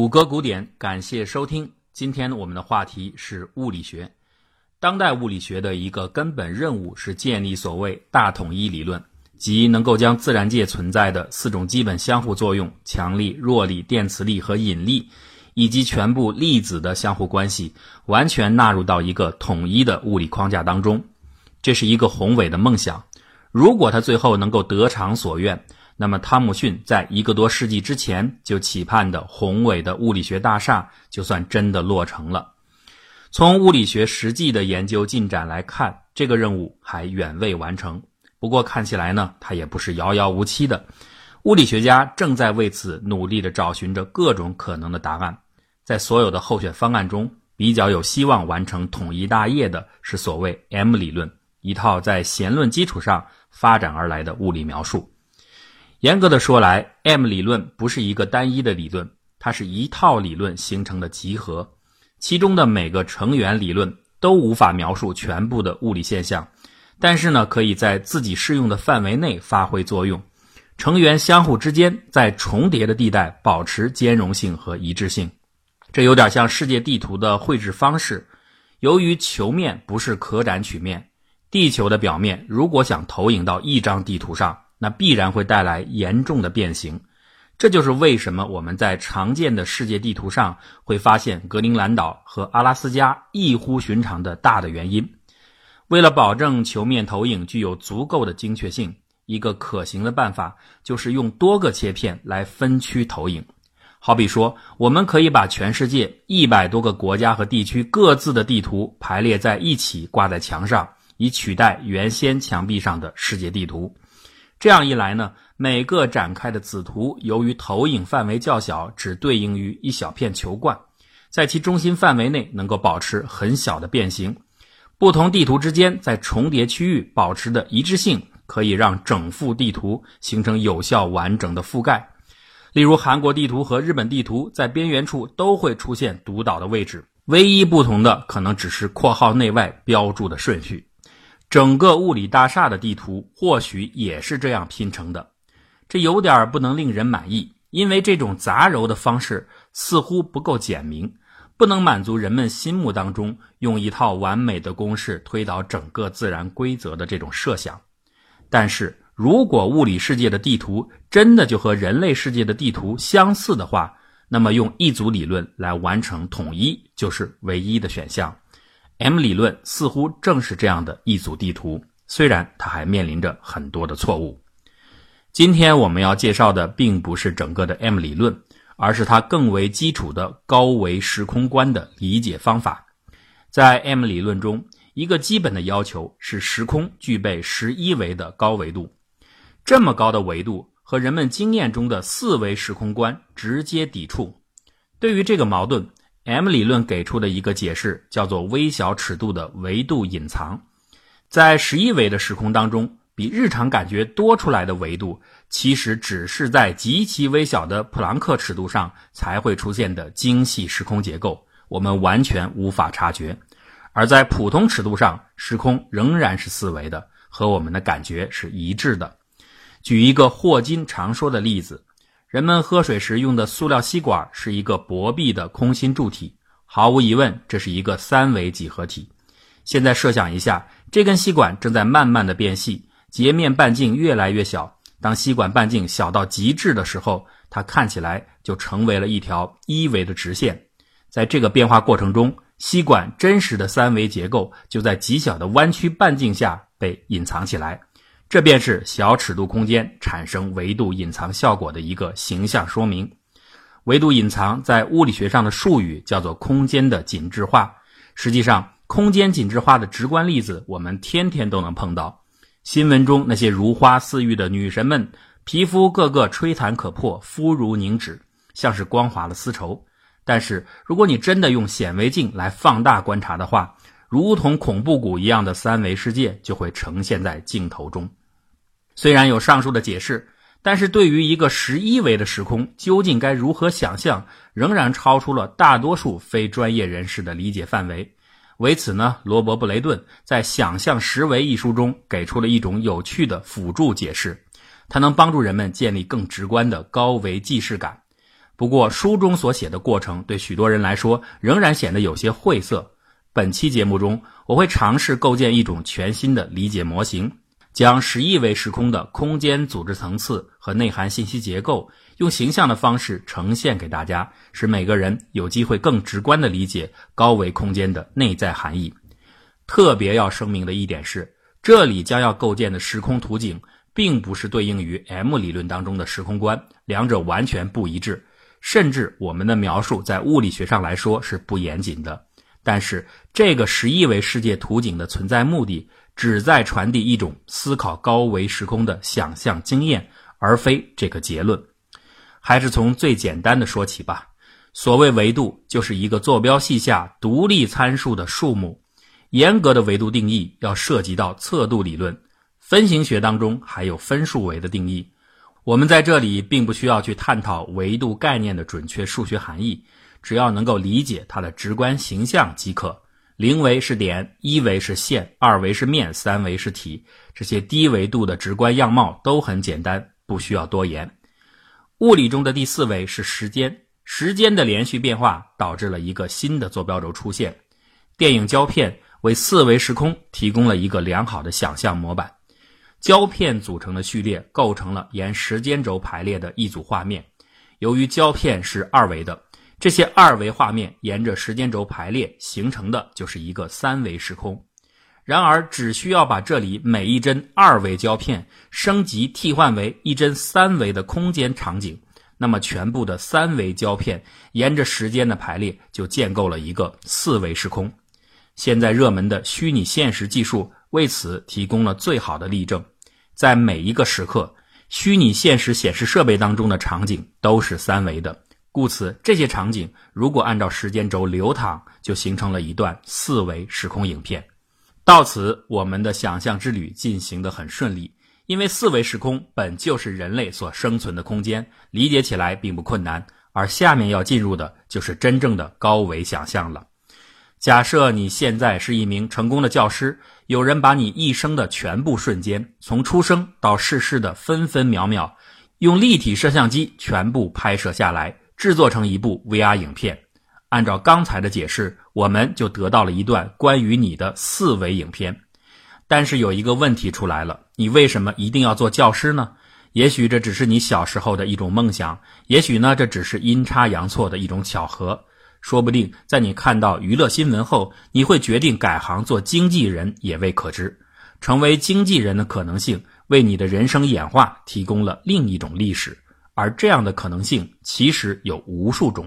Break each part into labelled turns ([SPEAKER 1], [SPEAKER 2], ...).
[SPEAKER 1] 谷歌古典，感谢收听。今天我们的话题是物理学。当代物理学的一个根本任务是建立所谓大统一理论，即能够将自然界存在的四种基本相互作用——强力、弱力、电磁力和引力，以及全部粒子的相互关系，完全纳入到一个统一的物理框架当中。这是一个宏伟的梦想。如果他最后能够得偿所愿，那么汤姆逊在一个多世纪之前就期盼的宏伟的物理学大厦，就算真的落成了。从物理学实际的研究进展来看，这个任务还远未完成。不过看起来呢，它也不是遥遥无期的。物理学家正在为此努力地找寻着各种可能的答案。在所有的候选方案中，比较有希望完成统一大业的是所谓 M 理论，一套在弦论基础上。发展而来的物理描述，严格的说来，M 理论不是一个单一的理论，它是一套理论形成的集合，其中的每个成员理论都无法描述全部的物理现象，但是呢，可以在自己适用的范围内发挥作用。成员相互之间在重叠的地带保持兼容性和一致性，这有点像世界地图的绘制方式。由于球面不是可展曲面。地球的表面如果想投影到一张地图上，那必然会带来严重的变形。这就是为什么我们在常见的世界地图上会发现格陵兰岛和阿拉斯加异乎寻常的大的原因。为了保证球面投影具有足够的精确性，一个可行的办法就是用多个切片来分区投影。好比说，我们可以把全世界一百多个国家和地区各自的地图排列在一起，挂在墙上。以取代原先墙壁上的世界地图，这样一来呢，每个展开的子图由于投影范围较小，只对应于一小片球冠，在其中心范围内能够保持很小的变形。不同地图之间在重叠区域保持的一致性，可以让整幅地图形成有效完整的覆盖。例如，韩国地图和日本地图在边缘处都会出现独岛的位置，唯一不同的可能只是括号内外标注的顺序。整个物理大厦的地图或许也是这样拼成的，这有点不能令人满意，因为这种杂糅的方式似乎不够简明，不能满足人们心目当中用一套完美的公式推导整个自然规则的这种设想。但是如果物理世界的地图真的就和人类世界的地图相似的话，那么用一组理论来完成统一就是唯一的选项。M 理论似乎正是这样的一组地图，虽然它还面临着很多的错误。今天我们要介绍的并不是整个的 M 理论，而是它更为基础的高维时空观的理解方法。在 M 理论中，一个基本的要求是时空具备十一维的高维度。这么高的维度和人们经验中的四维时空观直接抵触。对于这个矛盾，M 理论给出的一个解释叫做微小尺度的维度隐藏，在十一维的时空当中，比日常感觉多出来的维度，其实只是在极其微小的普朗克尺度上才会出现的精细时空结构，我们完全无法察觉；而在普通尺度上，时空仍然是四维的，和我们的感觉是一致的。举一个霍金常说的例子。人们喝水时用的塑料吸管是一个薄壁的空心柱体，毫无疑问，这是一个三维几何体。现在设想一下，这根吸管正在慢慢的变细，截面半径越来越小。当吸管半径小到极致的时候，它看起来就成为了一条一维的直线。在这个变化过程中，吸管真实的三维结构就在极小的弯曲半径下被隐藏起来。这便是小尺度空间产生维度隐藏效果的一个形象说明。维度隐藏在物理学上的术语叫做空间的紧致化。实际上，空间紧致化的直观例子我们天天都能碰到。新闻中那些如花似玉的女神们，皮肤个个吹弹可破，肤如凝脂，像是光滑的丝绸。但是，如果你真的用显微镜来放大观察的话，如同恐怖谷一样的三维世界就会呈现在镜头中。虽然有上述的解释，但是对于一个十一维的时空，究竟该如何想象，仍然超出了大多数非专业人士的理解范围。为此呢，罗伯·布雷顿在《想象十维》一书中给出了一种有趣的辅助解释，它能帮助人们建立更直观的高维既视感。不过书中所写的过程对许多人来说仍然显得有些晦涩。本期节目中，我会尝试构建一种全新的理解模型，将十亿维时空的空间组织层次和内涵信息结构，用形象的方式呈现给大家，使每个人有机会更直观地理解高维空间的内在含义。特别要声明的一点是，这里将要构建的时空图景，并不是对应于 M 理论当中的时空观，两者完全不一致，甚至我们的描述在物理学上来说是不严谨的。但是，这个十亿维世界图景的存在目的，旨在传递一种思考高维时空的想象经验，而非这个结论。还是从最简单的说起吧。所谓维度，就是一个坐标系下独立参数的数目。严格的维度定义要涉及到测度理论，分形学当中还有分数维的定义。我们在这里并不需要去探讨维度概念的准确数学含义。只要能够理解它的直观形象即可。零维是点，一维是线，二维是面，三维是体。这些低维度的直观样貌都很简单，不需要多言。物理中的第四维是时间，时间的连续变化导致了一个新的坐标轴出现。电影胶片为四维时空提供了一个良好的想象模板。胶片组成的序列构成了沿时间轴排列的一组画面。由于胶片是二维的。这些二维画面沿着时间轴排列，形成的就是一个三维时空。然而，只需要把这里每一帧二维胶片升级替换为一帧三维的空间场景，那么全部的三维胶片沿着时间的排列就建构了一个四维时空。现在热门的虚拟现实技术为此提供了最好的例证。在每一个时刻，虚拟现实显示设备当中的场景都是三维的。故此，这些场景如果按照时间轴流淌，就形成了一段四维时空影片。到此，我们的想象之旅进行得很顺利，因为四维时空本就是人类所生存的空间，理解起来并不困难。而下面要进入的就是真正的高维想象了。假设你现在是一名成功的教师，有人把你一生的全部瞬间，从出生到逝世的分分秒秒，用立体摄像机全部拍摄下来。制作成一部 VR 影片，按照刚才的解释，我们就得到了一段关于你的四维影片。但是有一个问题出来了：你为什么一定要做教师呢？也许这只是你小时候的一种梦想，也许呢，这只是阴差阳错的一种巧合。说不定在你看到娱乐新闻后，你会决定改行做经纪人，也未可知。成为经纪人的可能性，为你的人生演化提供了另一种历史。而这样的可能性其实有无数种，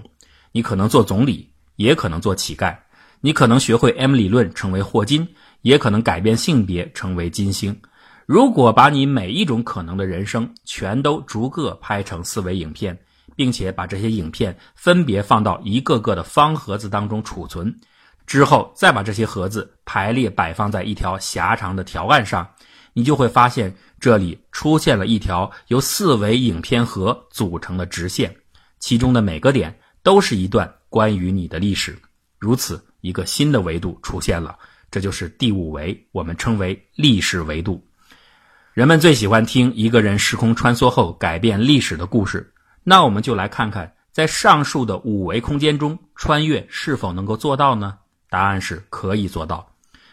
[SPEAKER 1] 你可能做总理，也可能做乞丐；你可能学会 M 理论成为霍金，也可能改变性别成为金星。如果把你每一种可能的人生全都逐个拍成四维影片，并且把这些影片分别放到一个个的方盒子当中储存，之后再把这些盒子排列摆放在一条狭长的条案上，你就会发现。这里出现了一条由四维影片盒组成的直线，其中的每个点都是一段关于你的历史。如此，一个新的维度出现了，这就是第五维，我们称为历史维度。人们最喜欢听一个人时空穿梭后改变历史的故事，那我们就来看看，在上述的五维空间中穿越是否能够做到呢？答案是可以做到。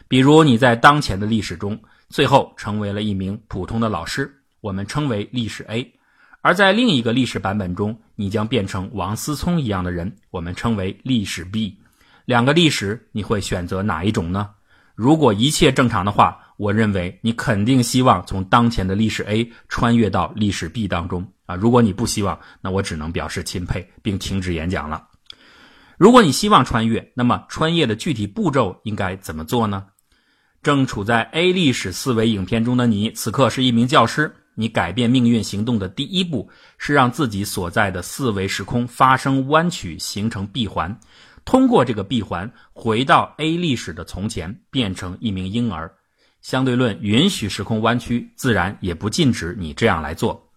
[SPEAKER 1] 比如你在当前的历史中。最后成为了一名普通的老师，我们称为历史 A；而在另一个历史版本中，你将变成王思聪一样的人，我们称为历史 B。两个历史，你会选择哪一种呢？如果一切正常的话，我认为你肯定希望从当前的历史 A 穿越到历史 B 当中啊。如果你不希望，那我只能表示钦佩，并停止演讲了。如果你希望穿越，那么穿越的具体步骤应该怎么做呢？正处在 A 历史四维影片中的你，此刻是一名教师。你改变命运行动的第一步是让自己所在的四维时空发生弯曲，形成闭环。通过这个闭环回到 A 历史的从前，变成一名婴儿。相对论允许时空弯曲，自然也不禁止你这样来做。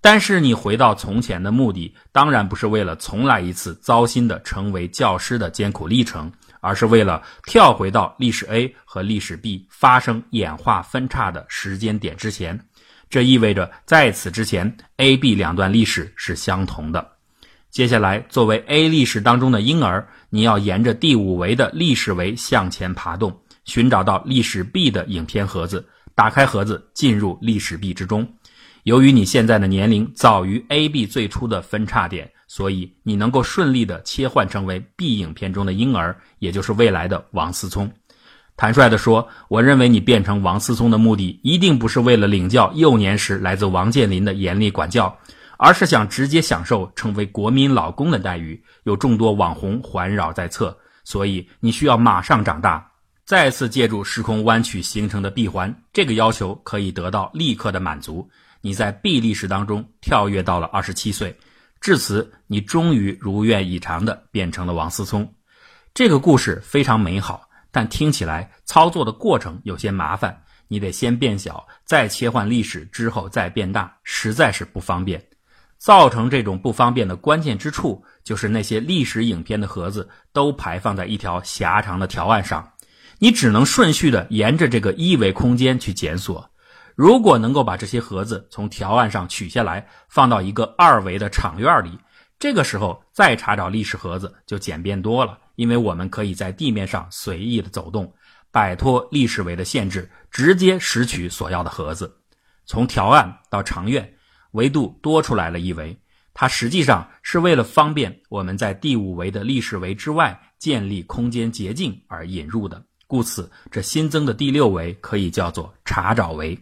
[SPEAKER 1] 但是你回到从前的目的，当然不是为了重来一次糟心的成为教师的艰苦历程。而是为了跳回到历史 A 和历史 B 发生演化分叉的时间点之前，这意味着在此之前，A、B 两段历史是相同的。接下来，作为 A 历史当中的婴儿，你要沿着第五维的历史维向前爬动，寻找到历史 B 的影片盒子，打开盒子，进入历史 B 之中。由于你现在的年龄早于 A、B 最初的分叉点，所以你能够顺利的切换成为 B 影片中的婴儿，也就是未来的王思聪。坦率地说，我认为你变成王思聪的目的，一定不是为了领教幼年时来自王健林的严厉管教。而是想直接享受成为国民老公的待遇，有众多网红环绕在侧，所以你需要马上长大，再次借助时空弯曲形成的闭环。这个要求可以得到立刻的满足。你在 B 历史当中跳跃到了二十七岁，至此你终于如愿以偿的变成了王思聪。这个故事非常美好，但听起来操作的过程有些麻烦。你得先变小，再切换历史，之后再变大，实在是不方便。造成这种不方便的关键之处，就是那些历史影片的盒子都排放在一条狭长的条案上，你只能顺序的沿着这个一维空间去检索。如果能够把这些盒子从条案上取下来，放到一个二维的场院里，这个时候再查找历史盒子就简便多了，因为我们可以在地面上随意的走动，摆脱历史维的限制，直接拾取所要的盒子。从条案到长院。维度多出来了一维，它实际上是为了方便我们在第五维的历史维之外建立空间捷径而引入的。故此，这新增的第六维可以叫做查找维。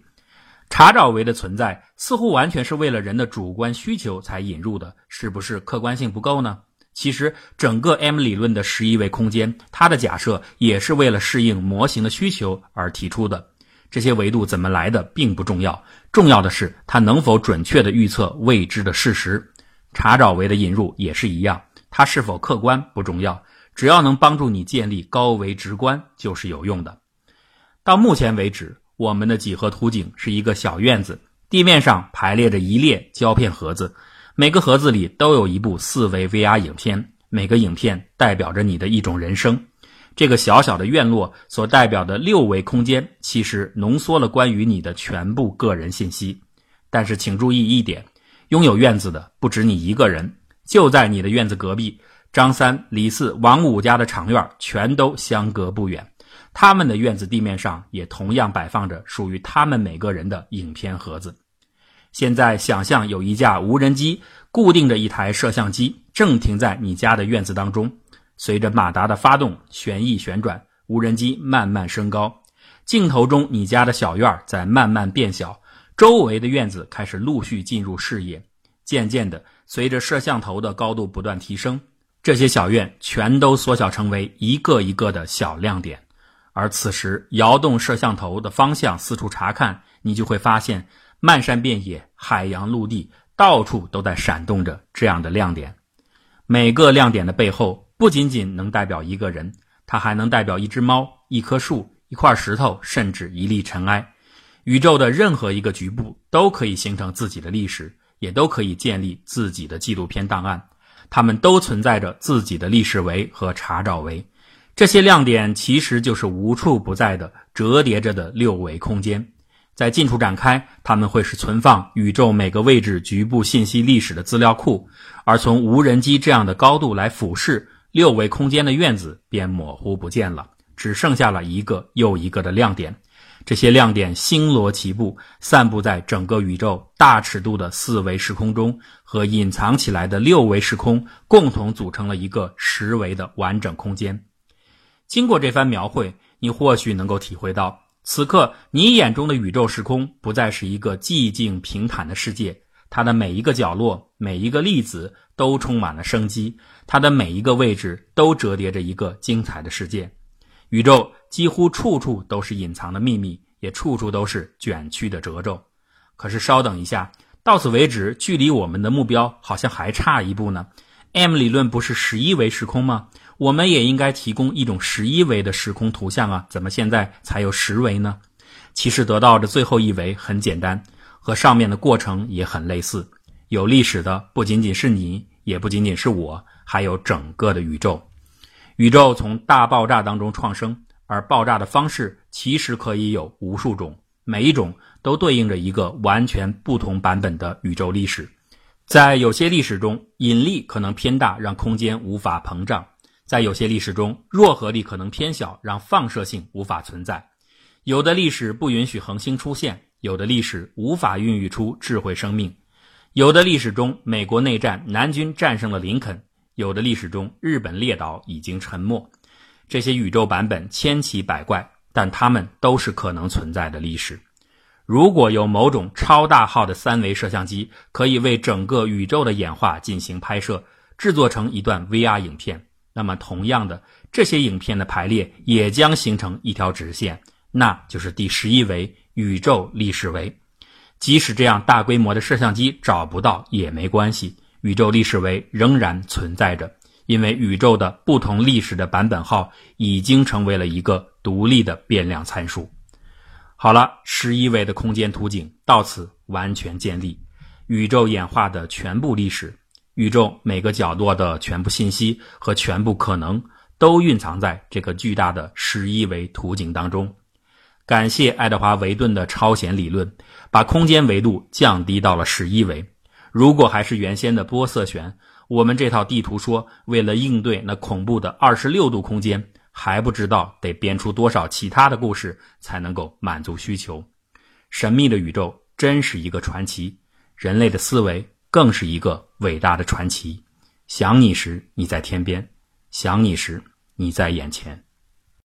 [SPEAKER 1] 查找维的存在似乎完全是为了人的主观需求才引入的，是不是客观性不够呢？其实，整个 M 理论的十一维空间，它的假设也是为了适应模型的需求而提出的。这些维度怎么来的并不重要，重要的是它能否准确的预测未知的事实。查找维的引入也是一样，它是否客观不重要，只要能帮助你建立高维直观就是有用的。到目前为止，我们的几何图景是一个小院子，地面上排列着一列胶片盒子，每个盒子里都有一部四维 VR 影片，每个影片代表着你的一种人生。这个小小的院落所代表的六维空间，其实浓缩了关于你的全部个人信息。但是，请注意一点：拥有院子的不止你一个人。就在你的院子隔壁，张三、李四、王五家的长院全都相隔不远。他们的院子地面上也同样摆放着属于他们每个人的影片盒子。现在，想象有一架无人机固定着一台摄像机，正停在你家的院子当中。随着马达的发动，旋翼旋转，无人机慢慢升高。镜头中，你家的小院在慢慢变小，周围的院子开始陆续进入视野。渐渐的，随着摄像头的高度不断提升，这些小院全都缩小成为一个一个的小亮点。而此时，摇动摄像头的方向，四处查看，你就会发现，漫山遍野、海洋陆地，到处都在闪动着这样的亮点。每个亮点的背后。不仅仅能代表一个人，它还能代表一只猫、一棵树、一块石头，甚至一粒尘埃。宇宙的任何一个局部都可以形成自己的历史，也都可以建立自己的纪录片档案。它们都存在着自己的历史维和查找维。这些亮点其实就是无处不在的折叠着的六维空间。在近处展开，它们会是存放宇宙每个位置局部信息历史的资料库；而从无人机这样的高度来俯视。六维空间的院子便模糊不见了，只剩下了一个又一个的亮点。这些亮点星罗棋布，散布在整个宇宙大尺度的四维时空中，和隐藏起来的六维时空共同组成了一个十维的完整空间。经过这番描绘，你或许能够体会到，此刻你眼中的宇宙时空不再是一个寂静平坦的世界。它的每一个角落，每一个粒子都充满了生机，它的每一个位置都折叠着一个精彩的世界。宇宙几乎处处都是隐藏的秘密，也处处都是卷曲的褶皱。可是稍等一下，到此为止，距离我们的目标好像还差一步呢。M 理论不是十一维时空吗？我们也应该提供一种十一维的时空图像啊，怎么现在才有十维呢？其实得到的最后一维很简单。和上面的过程也很类似，有历史的不仅仅是你，也不仅仅是我，还有整个的宇宙。宇宙从大爆炸当中创生，而爆炸的方式其实可以有无数种，每一种都对应着一个完全不同版本的宇宙历史。在有些历史中，引力可能偏大，让空间无法膨胀；在有些历史中，弱合力可能偏小，让放射性无法存在。有的历史不允许恒星出现，有的历史无法孕育出智慧生命。有的历史中，美国内战，南军战胜了林肯；有的历史中，日本列岛已经沉没。这些宇宙版本千奇百怪，但它们都是可能存在的历史。如果有某种超大号的三维摄像机，可以为整个宇宙的演化进行拍摄，制作成一段 VR 影片，那么同样的，这些影片的排列也将形成一条直线，那就是第十一维宇宙历史维。即使这样大规模的摄像机找不到也没关系，宇宙历史维仍然存在着，因为宇宙的不同历史的版本号已经成为了一个独立的变量参数。好了，十一维的空间图景到此完全建立，宇宙演化的全部历史，宇宙每个角落的全部信息和全部可能，都蕴藏在这个巨大的十一维图景当中。感谢爱德华·维顿的超弦理论，把空间维度降低到了十一维。如果还是原先的波色旋，我们这套地图说，为了应对那恐怖的二十六度空间。还不知道得编出多少其他的故事才能够满足需求。神秘的宇宙真是一个传奇，人类的思维更是一个伟大的传奇。想你时你在天边，想你时你在眼前。